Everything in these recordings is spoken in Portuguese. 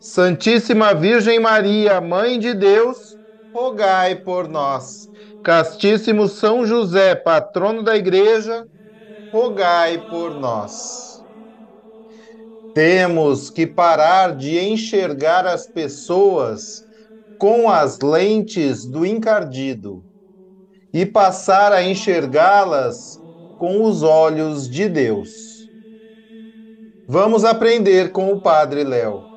Santíssima Virgem Maria, Mãe de Deus, rogai por nós. Castíssimo São José, patrono da Igreja, rogai por nós. Temos que parar de enxergar as pessoas com as lentes do encardido e passar a enxergá-las com os olhos de Deus. Vamos aprender com o Padre Léo.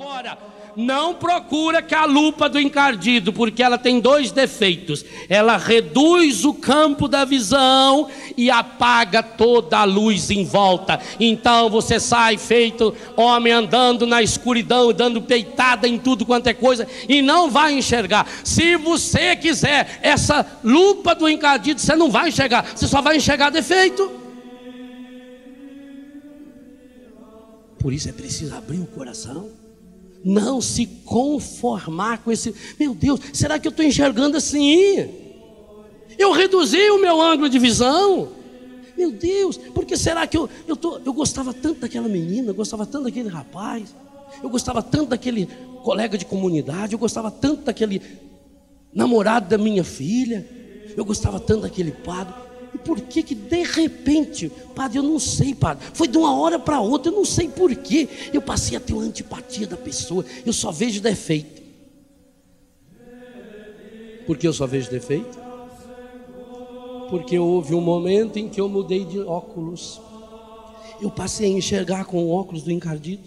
Agora, não procura que a lupa do encardido, porque ela tem dois defeitos. Ela reduz o campo da visão e apaga toda a luz em volta. Então você sai feito homem andando na escuridão, dando peitada em tudo quanto é coisa e não vai enxergar. Se você quiser essa lupa do encardido, você não vai enxergar, você só vai enxergar defeito. Por isso é preciso abrir o coração. Não se conformar com esse. Meu Deus, será que eu estou enxergando assim? Eu reduzi o meu ângulo de visão. Meu Deus, porque será que eu, eu, tô, eu gostava tanto daquela menina, eu gostava tanto daquele rapaz, eu gostava tanto daquele colega de comunidade, eu gostava tanto daquele namorado da minha filha, eu gostava tanto daquele padre. E por que que de repente, padre, eu não sei, padre, foi de uma hora para outra, eu não sei por que, eu passei a ter uma antipatia da pessoa, eu só vejo defeito. Por que eu só vejo defeito? Porque houve um momento em que eu mudei de óculos. Eu passei a enxergar com o óculos do encardido.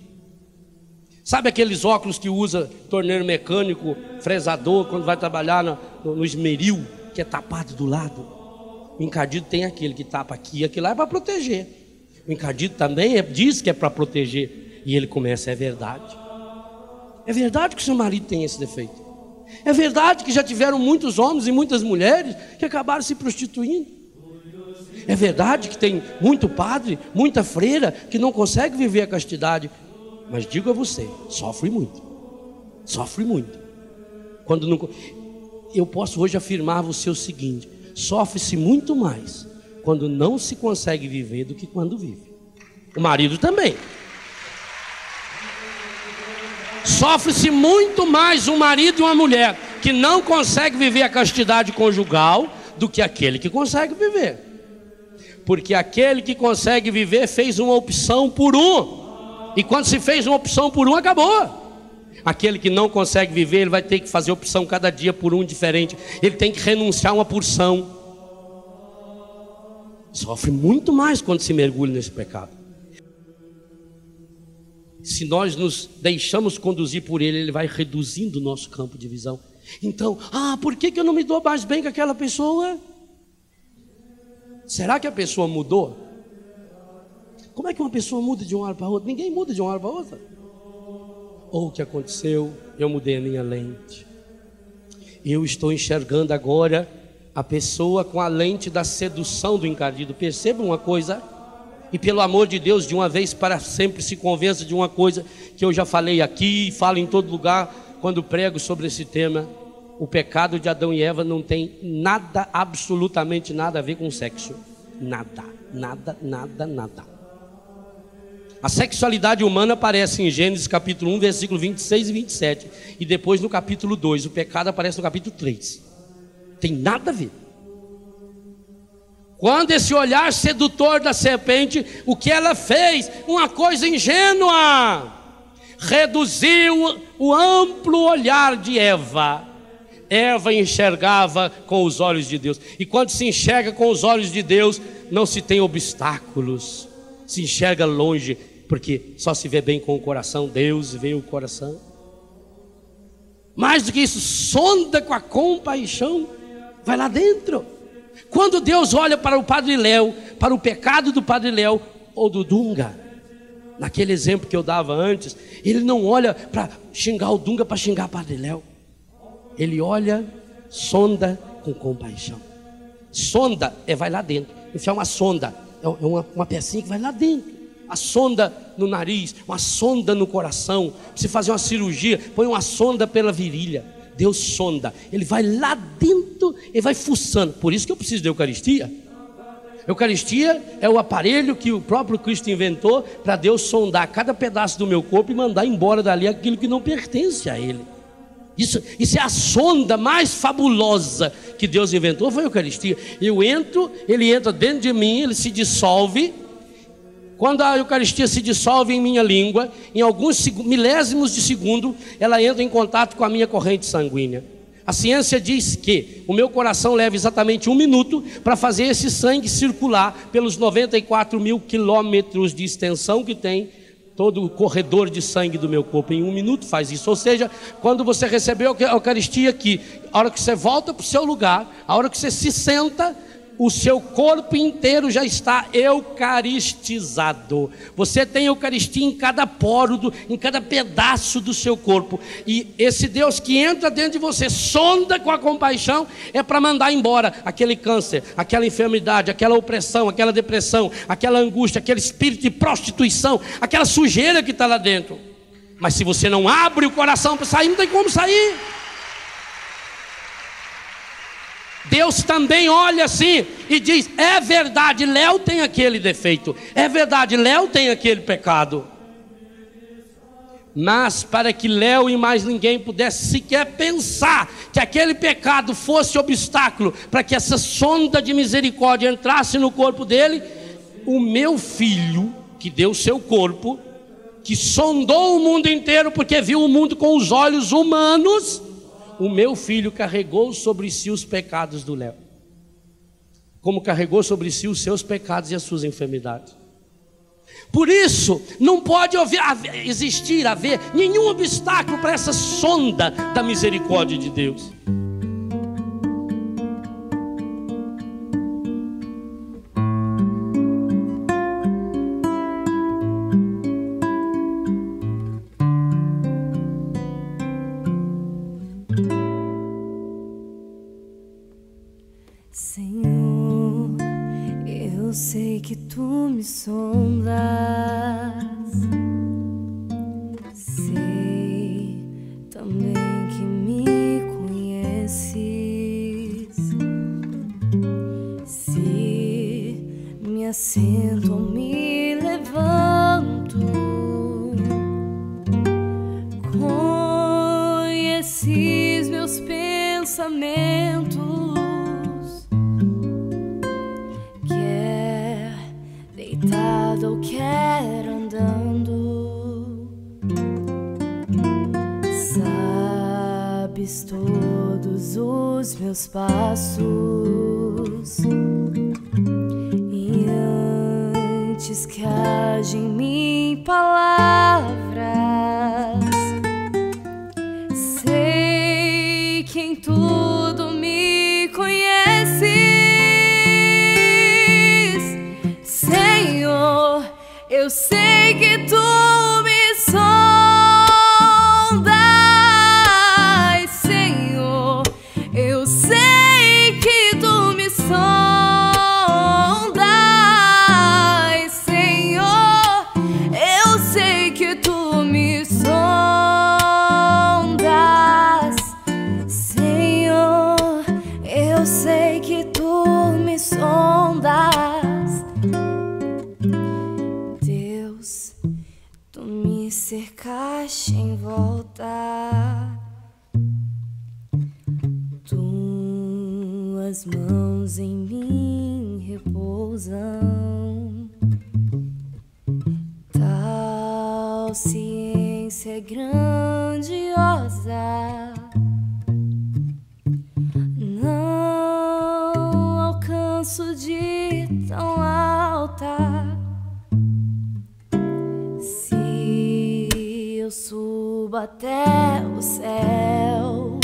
Sabe aqueles óculos que usa torneiro mecânico, fresador, quando vai trabalhar no, no, no esmeril, que é tapado do lado? O encardido tem aquele que tapa aqui e aquilo lá é para proteger. O encardido também é, diz que é para proteger. E ele começa, é verdade. É verdade que seu marido tem esse defeito. É verdade que já tiveram muitos homens e muitas mulheres que acabaram se prostituindo. É verdade que tem muito padre, muita freira que não consegue viver a castidade. Mas digo a você, sofre muito. Sofre muito. Quando não Eu posso hoje afirmar a você o seguinte: sofre-se muito mais quando não se consegue viver do que quando vive. O marido também. Sofre-se muito mais um marido e uma mulher que não consegue viver a castidade conjugal do que aquele que consegue viver. Porque aquele que consegue viver fez uma opção por um. E quando se fez uma opção por um, acabou. Aquele que não consegue viver, ele vai ter que fazer opção cada dia por um diferente. Ele tem que renunciar a uma porção. Sofre muito mais quando se mergulha nesse pecado. Se nós nos deixamos conduzir por ele, ele vai reduzindo o nosso campo de visão. Então, ah, por que, que eu não me dou mais bem com aquela pessoa? Será que a pessoa mudou? Como é que uma pessoa muda de uma hora para outra? Ninguém muda de uma hora para outra ou o que aconteceu, eu mudei a minha lente. Eu estou enxergando agora a pessoa com a lente da sedução do encardido. Perceba uma coisa, e pelo amor de Deus, de uma vez para sempre, se convença de uma coisa que eu já falei aqui e falo em todo lugar quando prego sobre esse tema. O pecado de Adão e Eva não tem nada, absolutamente nada a ver com sexo. Nada, nada, nada, nada. A sexualidade humana aparece em Gênesis capítulo 1, versículo 26 e 27. E depois no capítulo 2. O pecado aparece no capítulo 3. Tem nada a ver. Quando esse olhar sedutor da serpente, o que ela fez? Uma coisa ingênua. reduziu o amplo olhar de Eva. Eva enxergava com os olhos de Deus. E quando se enxerga com os olhos de Deus, não se tem obstáculos. Se enxerga longe, porque só se vê bem com o coração. Deus vê o coração. Mais do que isso, sonda com a compaixão, vai lá dentro. Quando Deus olha para o Padre Léo, para o pecado do Padre Léo ou do Dunga, naquele exemplo que eu dava antes, ele não olha para xingar o Dunga para xingar o Padre Léo. Ele olha, sonda com compaixão. Sonda é vai lá dentro. Enfiar uma sonda é uma, uma pecinha que vai lá dentro. A sonda no nariz, uma sonda no coração. Se fazer uma cirurgia, põe uma sonda pela virilha. Deus sonda. Ele vai lá dentro e vai fuçando. Por isso que eu preciso da Eucaristia. Eucaristia é o aparelho que o próprio Cristo inventou para Deus sondar cada pedaço do meu corpo e mandar embora dali aquilo que não pertence a Ele. Isso, isso é a sonda mais fabulosa que Deus inventou, foi a Eucaristia. Eu entro, ele entra dentro de mim, ele se dissolve. Quando a Eucaristia se dissolve em minha língua, em alguns milésimos de segundo, ela entra em contato com a minha corrente sanguínea. A ciência diz que o meu coração leva exatamente um minuto para fazer esse sangue circular pelos 94 mil quilômetros de extensão que tem todo o corredor de sangue do meu corpo. Em um minuto faz isso. Ou seja, quando você recebeu a Eucaristia aqui, a hora que você volta para o seu lugar, a hora que você se senta, o seu corpo inteiro já está eucaristizado. Você tem Eucaristia em cada poro, em cada pedaço do seu corpo. E esse Deus que entra dentro de você, sonda com a compaixão, é para mandar embora aquele câncer, aquela enfermidade, aquela opressão, aquela depressão, aquela angústia, aquele espírito de prostituição, aquela sujeira que está lá dentro. Mas se você não abre o coração para sair, não tem como sair. Deus também olha assim e diz: é verdade, Léo tem aquele defeito, é verdade, Léo tem aquele pecado. Mas para que Léo e mais ninguém pudesse sequer pensar que aquele pecado fosse obstáculo para que essa sonda de misericórdia entrasse no corpo dele, o meu filho, que deu seu corpo, que sondou o mundo inteiro porque viu o mundo com os olhos humanos, o meu filho carregou sobre si os pecados do Léo, como carregou sobre si os seus pecados e as suas enfermidades. Por isso, não pode haver, existir, haver nenhum obstáculo para essa sonda da misericórdia de Deus. Ciência eu subo até o céu,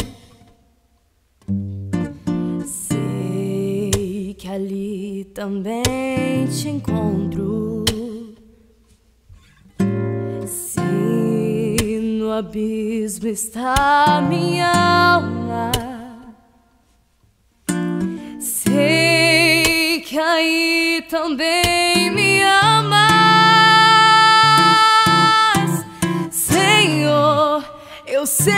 sei que ali também te encontro. Se no abismo está minha alma, sei que aí também me Eu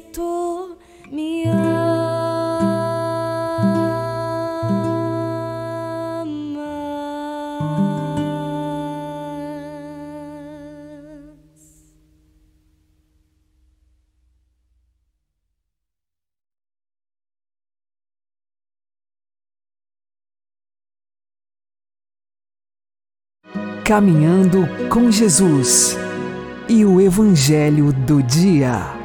tu me amas. Caminhando com Jesus e o Evangelho do Dia.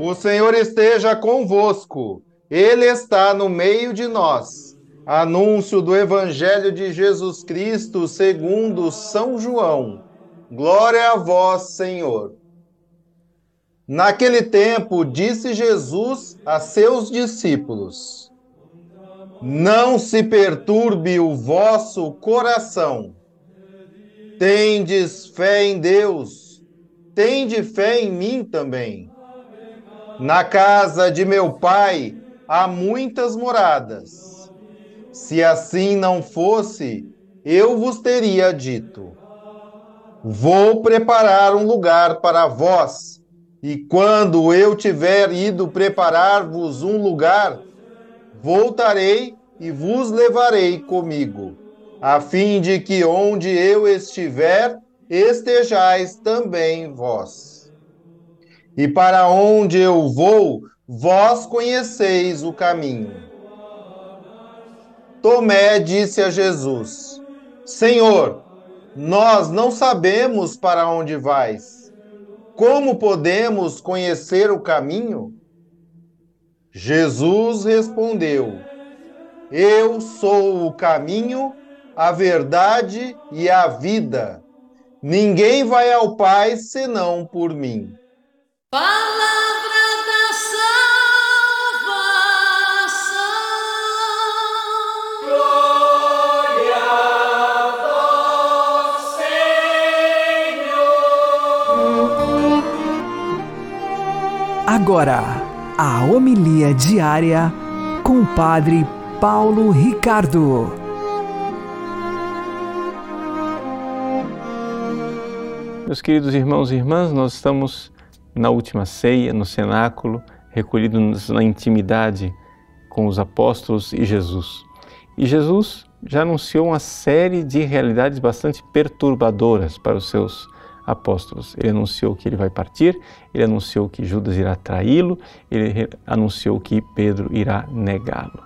O Senhor esteja convosco, Ele está no meio de nós. Anúncio do Evangelho de Jesus Cristo segundo São João. Glória a vós, Senhor. Naquele tempo, disse Jesus a seus discípulos: Não se perturbe o vosso coração. Tendes fé em Deus, tende fé em mim também. Na casa de meu pai há muitas moradas. Se assim não fosse, eu vos teria dito: Vou preparar um lugar para vós, e quando eu tiver ido preparar-vos um lugar, voltarei e vos levarei comigo, a fim de que onde eu estiver, estejais também vós. E para onde eu vou, vós conheceis o caminho. Tomé disse a Jesus: Senhor, nós não sabemos para onde vais. Como podemos conhecer o caminho? Jesus respondeu: Eu sou o caminho, a verdade e a vida. Ninguém vai ao Pai senão por mim. Palavra da salvação. Agora, a homilia diária com o Padre Paulo Ricardo. Meus queridos irmãos e irmãs, nós estamos na última ceia, no cenáculo, recolhidos na intimidade com os apóstolos e Jesus. E Jesus já anunciou uma série de realidades bastante perturbadoras para os seus apóstolos. Ele anunciou que ele vai partir, ele anunciou que Judas irá traí-lo, ele anunciou que Pedro irá negá-lo.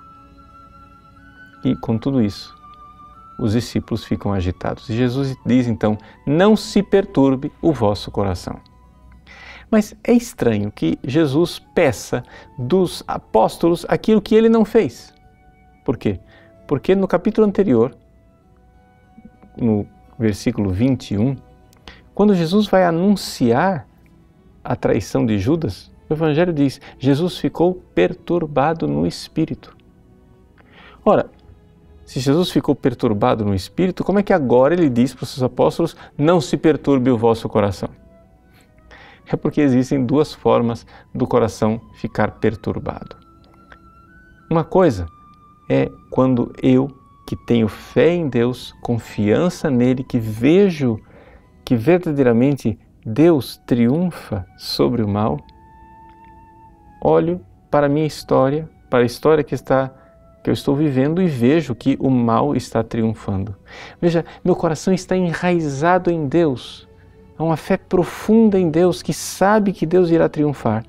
E com tudo isso, os discípulos ficam agitados. E Jesus diz então: Não se perturbe o vosso coração. Mas é estranho que Jesus peça dos apóstolos aquilo que ele não fez. Por quê? Porque no capítulo anterior, no versículo 21, quando Jesus vai anunciar a traição de Judas, O Evangelho diz: Jesus ficou perturbado no espírito. Ora, se Jesus ficou perturbado no espírito, como é que agora ele diz para os seus apóstolos: não se perturbe o vosso coração? É porque existem duas formas do coração ficar perturbado. Uma coisa é quando eu, que tenho fé em Deus, confiança nele, que vejo que verdadeiramente Deus triunfa sobre o mal, olho para a minha história, para a história que está que eu estou vivendo e vejo que o mal está triunfando. Veja, meu coração está enraizado em Deus. Há uma fé profunda em Deus que sabe que Deus irá triunfar.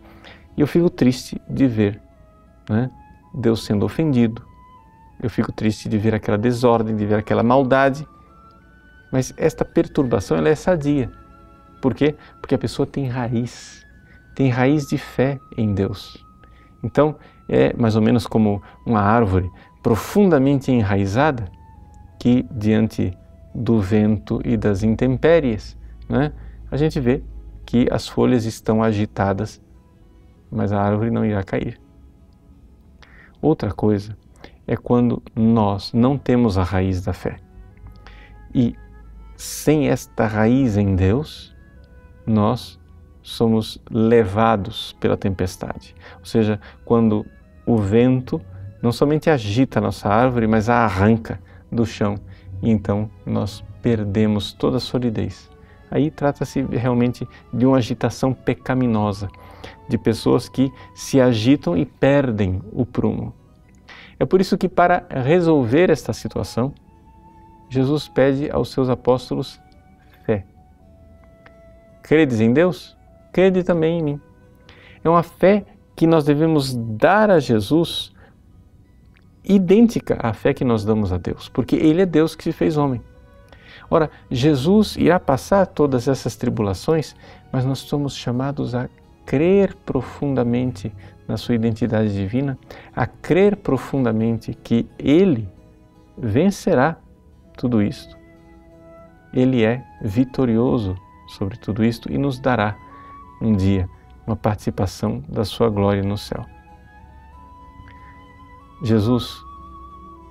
E eu fico triste de ver né, Deus sendo ofendido. Eu fico triste de ver aquela desordem, de ver aquela maldade. Mas esta perturbação ela é sadia. Por quê? Porque a pessoa tem raiz, tem raiz de fé em Deus. Então, é mais ou menos como uma árvore profundamente enraizada que, diante do vento e das intempéries, né, a gente vê que as folhas estão agitadas, mas a árvore não irá cair. Outra coisa é quando nós não temos a raiz da fé. E sem esta raiz em Deus, nós somos levados pela tempestade. Ou seja, quando o vento não somente agita a nossa árvore, mas a arranca do chão e então nós perdemos toda a solidez. Aí trata-se realmente de uma agitação pecaminosa, de pessoas que se agitam e perdem o prumo. É por isso que, para resolver esta situação, Jesus pede aos seus apóstolos fé. Credes em Deus? crede também em mim. É uma fé que nós devemos dar a Jesus idêntica à fé que nós damos a Deus, porque Ele é Deus que se fez homem. Ora, Jesus irá passar todas essas tribulações, mas nós somos chamados a crer profundamente na sua identidade divina, a crer profundamente que Ele vencerá tudo isto. Ele é vitorioso sobre tudo isto e nos dará um dia uma participação da sua glória no céu. Jesus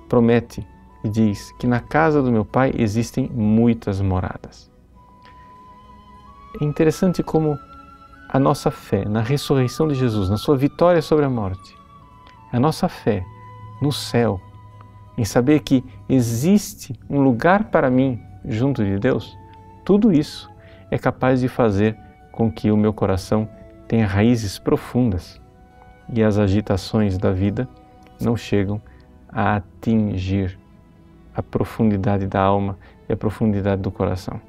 promete e diz que na casa do meu Pai existem muitas moradas. É interessante como a nossa fé na ressurreição de Jesus, na sua vitória sobre a morte, a nossa fé no céu, em saber que existe um lugar para mim junto de Deus, tudo isso é capaz de fazer com que o meu coração tenha raízes profundas e as agitações da vida não chegam a atingir a profundidade da alma e a profundidade do coração.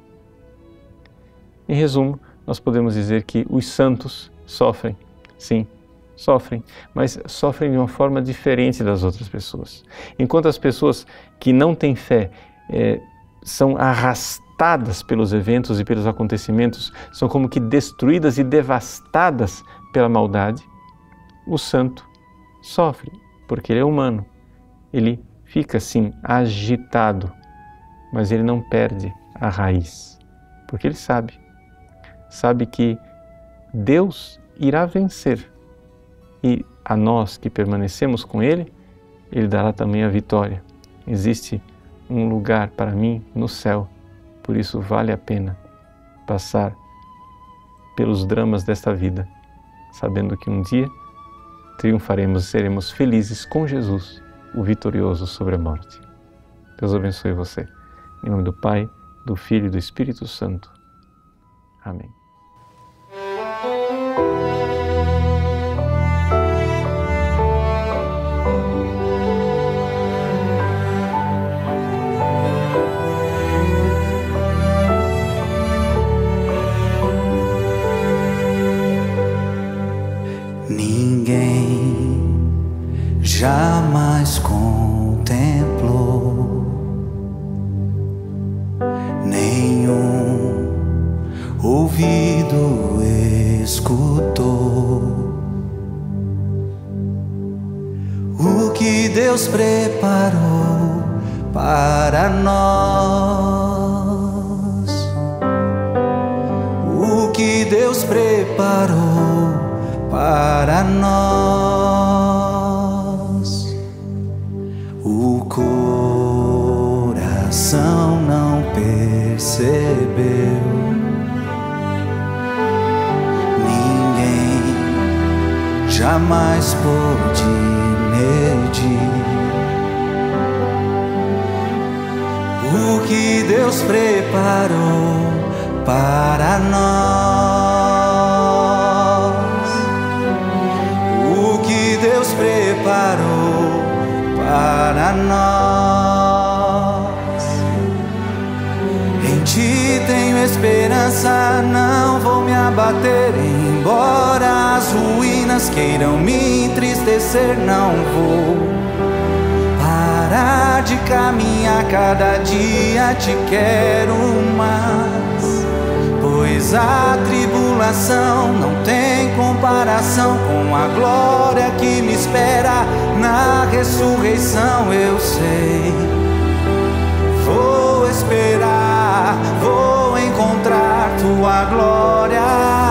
Em resumo, nós podemos dizer que os santos sofrem, sim, sofrem, mas sofrem de uma forma diferente das outras pessoas. Enquanto as pessoas que não têm fé é, são arrastadas pelos eventos e pelos acontecimentos, são como que destruídas e devastadas pela maldade, o santo sofre, porque ele é humano. Ele fica assim agitado, mas ele não perde a raiz, porque ele sabe, sabe que Deus irá vencer e a nós que permanecemos com Ele, Ele dará também a vitória. Existe um lugar para mim no céu por isso vale a pena passar pelos dramas desta vida, sabendo que um dia triunfaremos e seremos felizes com Jesus, o vitorioso sobre a morte. Deus abençoe você. Em nome do Pai, do Filho e do Espírito Santo. Amém. Jamais contemplou nenhum ouvido escutou o que Deus preparou para nós o que Deus preparou para nós. Percebeu. Ninguém jamais pôde medir. o que Deus preparou para nós. Queiram me entristecer, não vou parar de caminhar, cada dia te quero mais. Pois a tribulação não tem comparação com a glória que me espera na ressurreição, eu sei. Vou esperar, vou encontrar tua glória.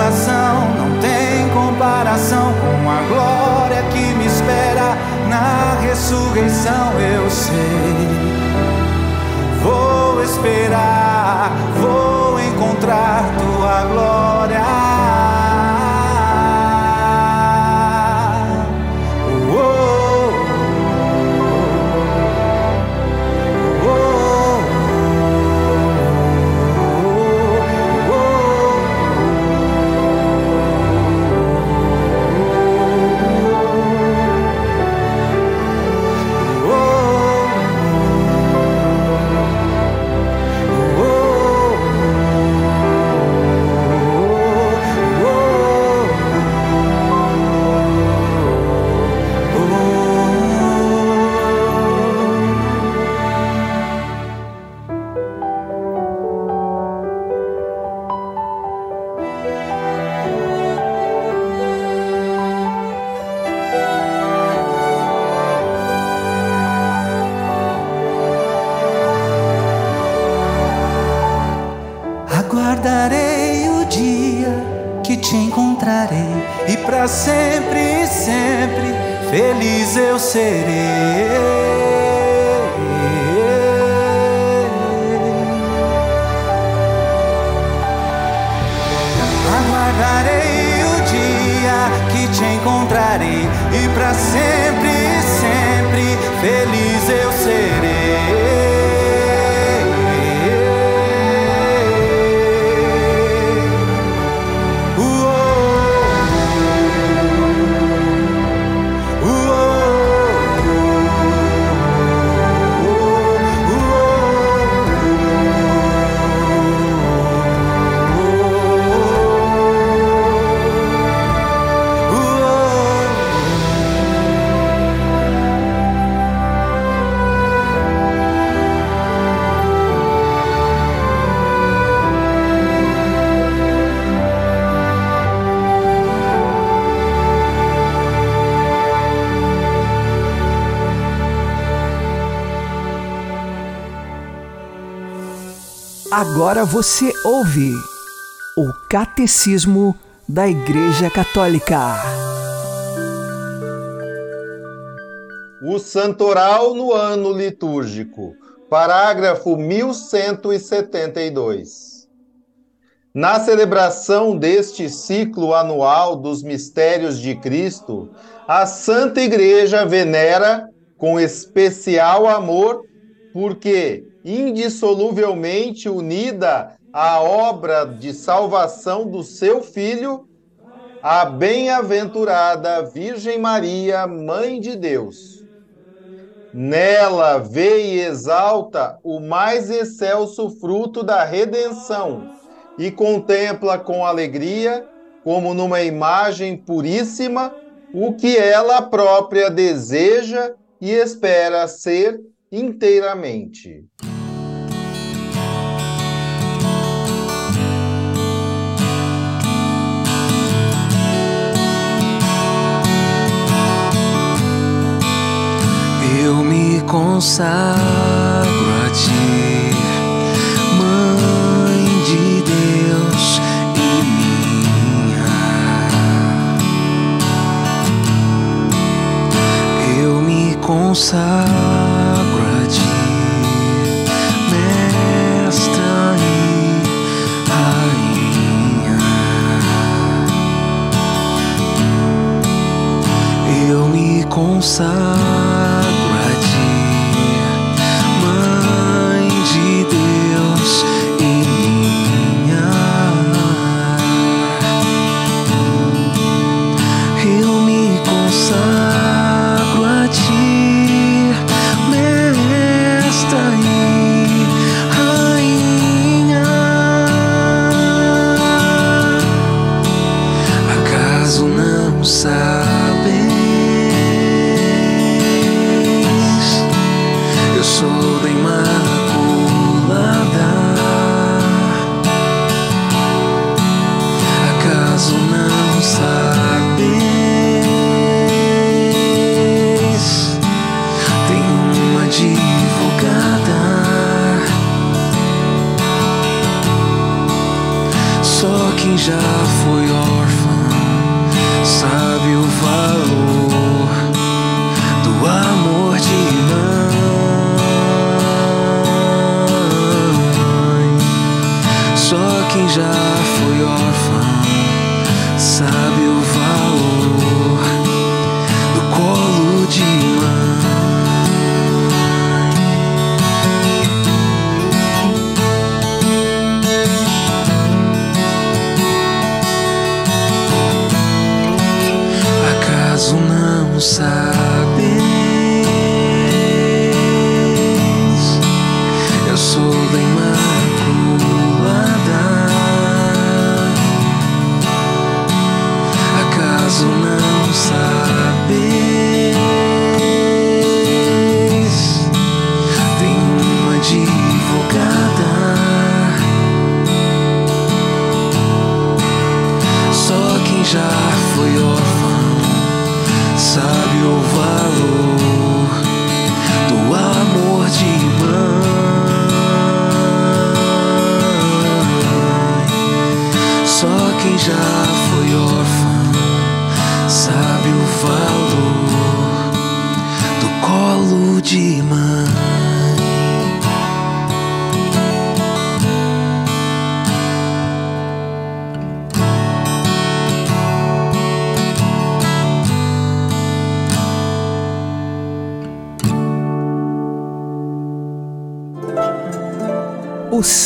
tribulação não tem comparação com a glória que me espera na ressurreição. Eu sei, vou esperar, vou encontrar tua glória. e para sempre e sempre feliz eu serei. Aguardarei o dia que te encontrarei e para sempre e sempre feliz Agora você ouve o Catecismo da Igreja Católica. O Santoral no ano litúrgico, parágrafo 1172. Na celebração deste ciclo anual dos mistérios de Cristo, a Santa Igreja venera com especial amor, porque indissoluvelmente unida à obra de salvação do seu Filho, a bem-aventurada Virgem Maria, Mãe de Deus. Nela vê e exalta o mais excelso fruto da redenção e contempla com alegria, como numa imagem puríssima, o que ela própria deseja e espera ser inteiramente. Consagro a ti, Mãe de Deus e minha. Eu me consagro Só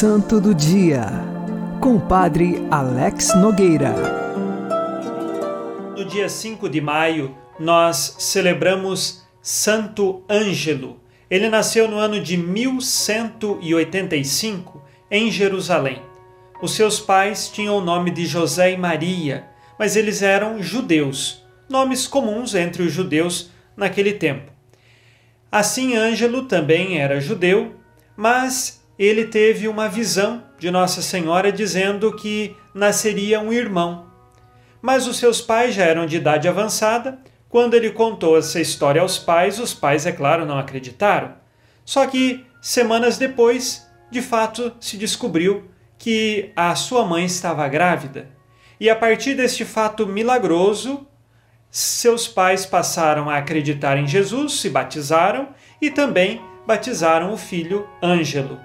Santo do Dia, com o Padre Alex Nogueira. No dia 5 de maio, nós celebramos Santo Ângelo. Ele nasceu no ano de 1185 em Jerusalém. Os seus pais tinham o nome de José e Maria, mas eles eram judeus, nomes comuns entre os judeus naquele tempo. Assim, Ângelo também era judeu, mas ele teve uma visão de Nossa Senhora dizendo que nasceria um irmão. Mas os seus pais já eram de idade avançada. Quando ele contou essa história aos pais, os pais, é claro, não acreditaram. Só que, semanas depois, de fato se descobriu que a sua mãe estava grávida. E a partir deste fato milagroso, seus pais passaram a acreditar em Jesus, se batizaram e também batizaram o filho Ângelo.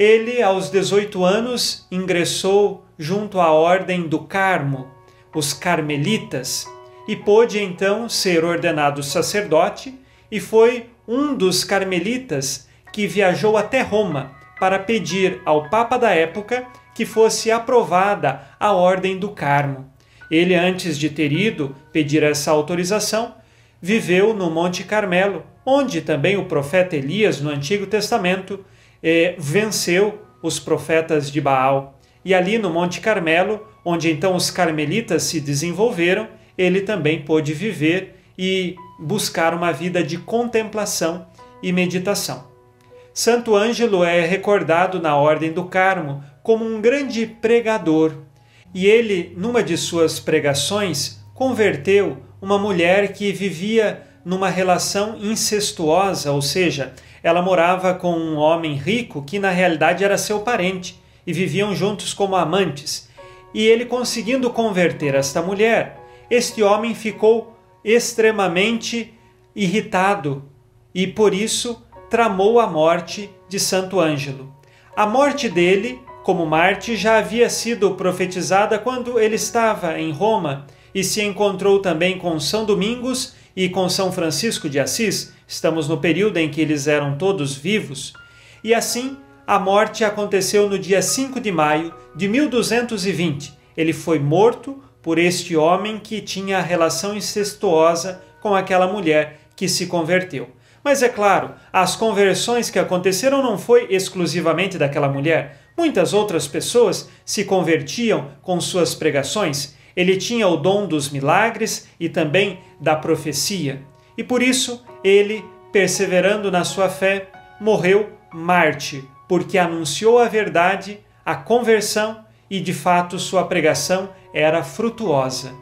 Ele, aos 18 anos, ingressou junto à Ordem do Carmo, os Carmelitas, e pôde então ser ordenado sacerdote e foi um dos carmelitas que viajou até Roma para pedir ao Papa da época que fosse aprovada a Ordem do Carmo. Ele, antes de ter ido pedir essa autorização, viveu no Monte Carmelo, onde também o profeta Elias, no Antigo Testamento, eh, venceu os profetas de Baal. E ali no Monte Carmelo, onde então os carmelitas se desenvolveram, ele também pôde viver e buscar uma vida de contemplação e meditação. Santo Ângelo é recordado na Ordem do Carmo como um grande pregador, e ele, numa de suas pregações, converteu uma mulher que vivia numa relação incestuosa, ou seja, ela morava com um homem rico que na realidade era seu parente e viviam juntos como amantes. E ele conseguindo converter esta mulher, este homem ficou extremamente irritado e por isso tramou a morte de Santo Ângelo. A morte dele, como Marte, já havia sido profetizada quando ele estava em Roma e se encontrou também com São Domingos e com São Francisco de Assis. Estamos no período em que eles eram todos vivos. E assim, a morte aconteceu no dia 5 de maio de 1220. Ele foi morto por este homem que tinha relação incestuosa com aquela mulher que se converteu. Mas é claro, as conversões que aconteceram não foi exclusivamente daquela mulher. Muitas outras pessoas se convertiam com suas pregações. Ele tinha o dom dos milagres e também da profecia. E por isso, ele, perseverando na sua fé, morreu Marte, porque anunciou a verdade, a conversão e de fato sua pregação era frutuosa.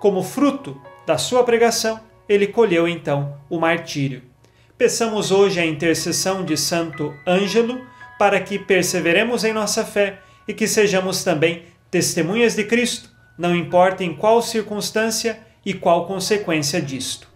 Como fruto da sua pregação, ele colheu então o martírio. Peçamos hoje a intercessão de Santo Ângelo para que perseveremos em nossa fé e que sejamos também testemunhas de Cristo, não importa em qual circunstância e qual consequência disto.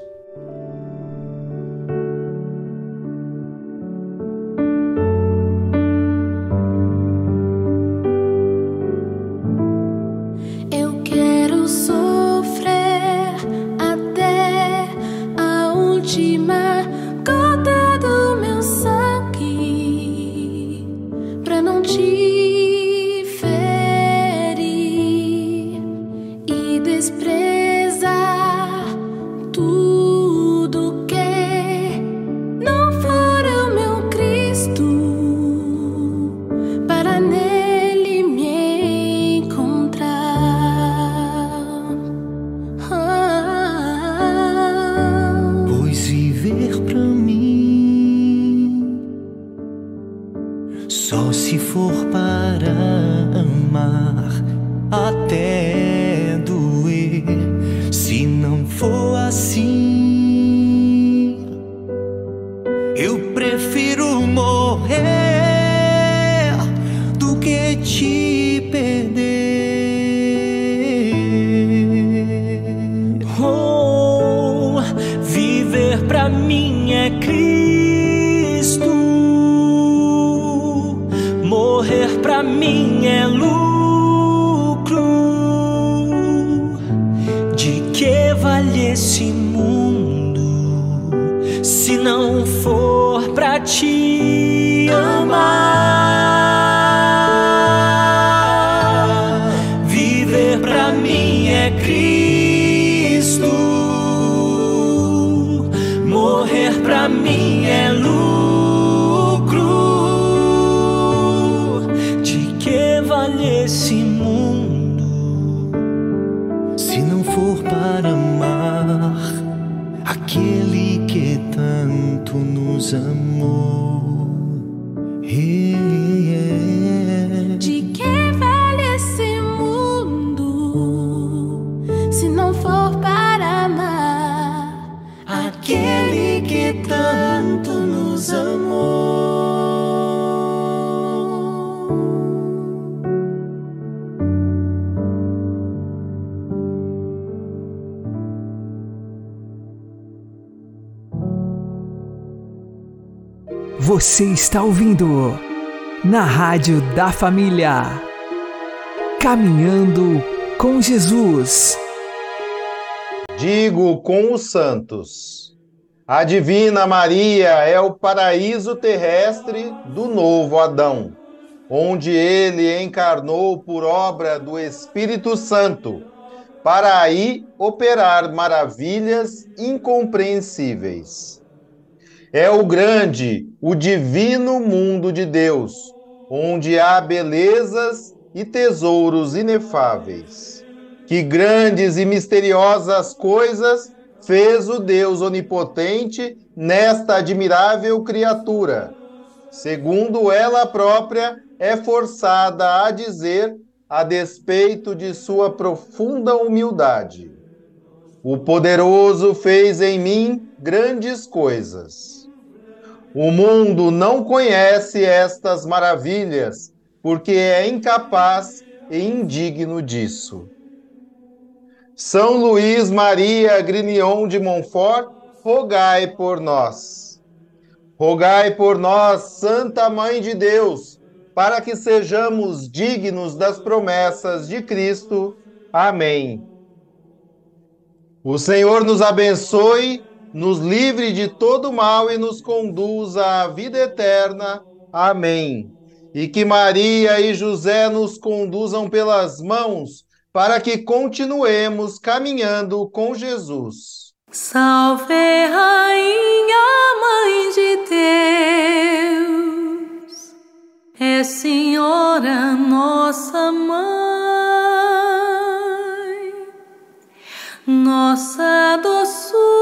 Você está ouvindo na Rádio da Família. Caminhando com Jesus. Digo com os santos. A Divina Maria é o paraíso terrestre do novo Adão, onde ele encarnou por obra do Espírito Santo, para aí operar maravilhas incompreensíveis. É o grande, o divino mundo de Deus, onde há belezas e tesouros inefáveis. Que grandes e misteriosas coisas fez o Deus onipotente nesta admirável criatura. Segundo ela própria é forçada a dizer, a despeito de sua profunda humildade: O poderoso fez em mim grandes coisas. O mundo não conhece estas maravilhas, porque é incapaz e indigno disso. São Luís Maria Grignion de Montfort, rogai por nós. Rogai por nós, Santa Mãe de Deus, para que sejamos dignos das promessas de Cristo. Amém. O Senhor nos abençoe, nos livre de todo mal e nos conduza à vida eterna. Amém. E que Maria e José nos conduzam pelas mãos para que continuemos caminhando com Jesus. Salve, Rainha, Mãe de Deus, é Senhora nossa Mãe, nossa doçura,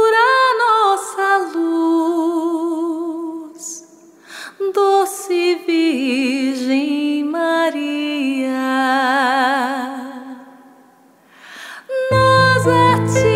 doce Virgem Maria. Nós a ti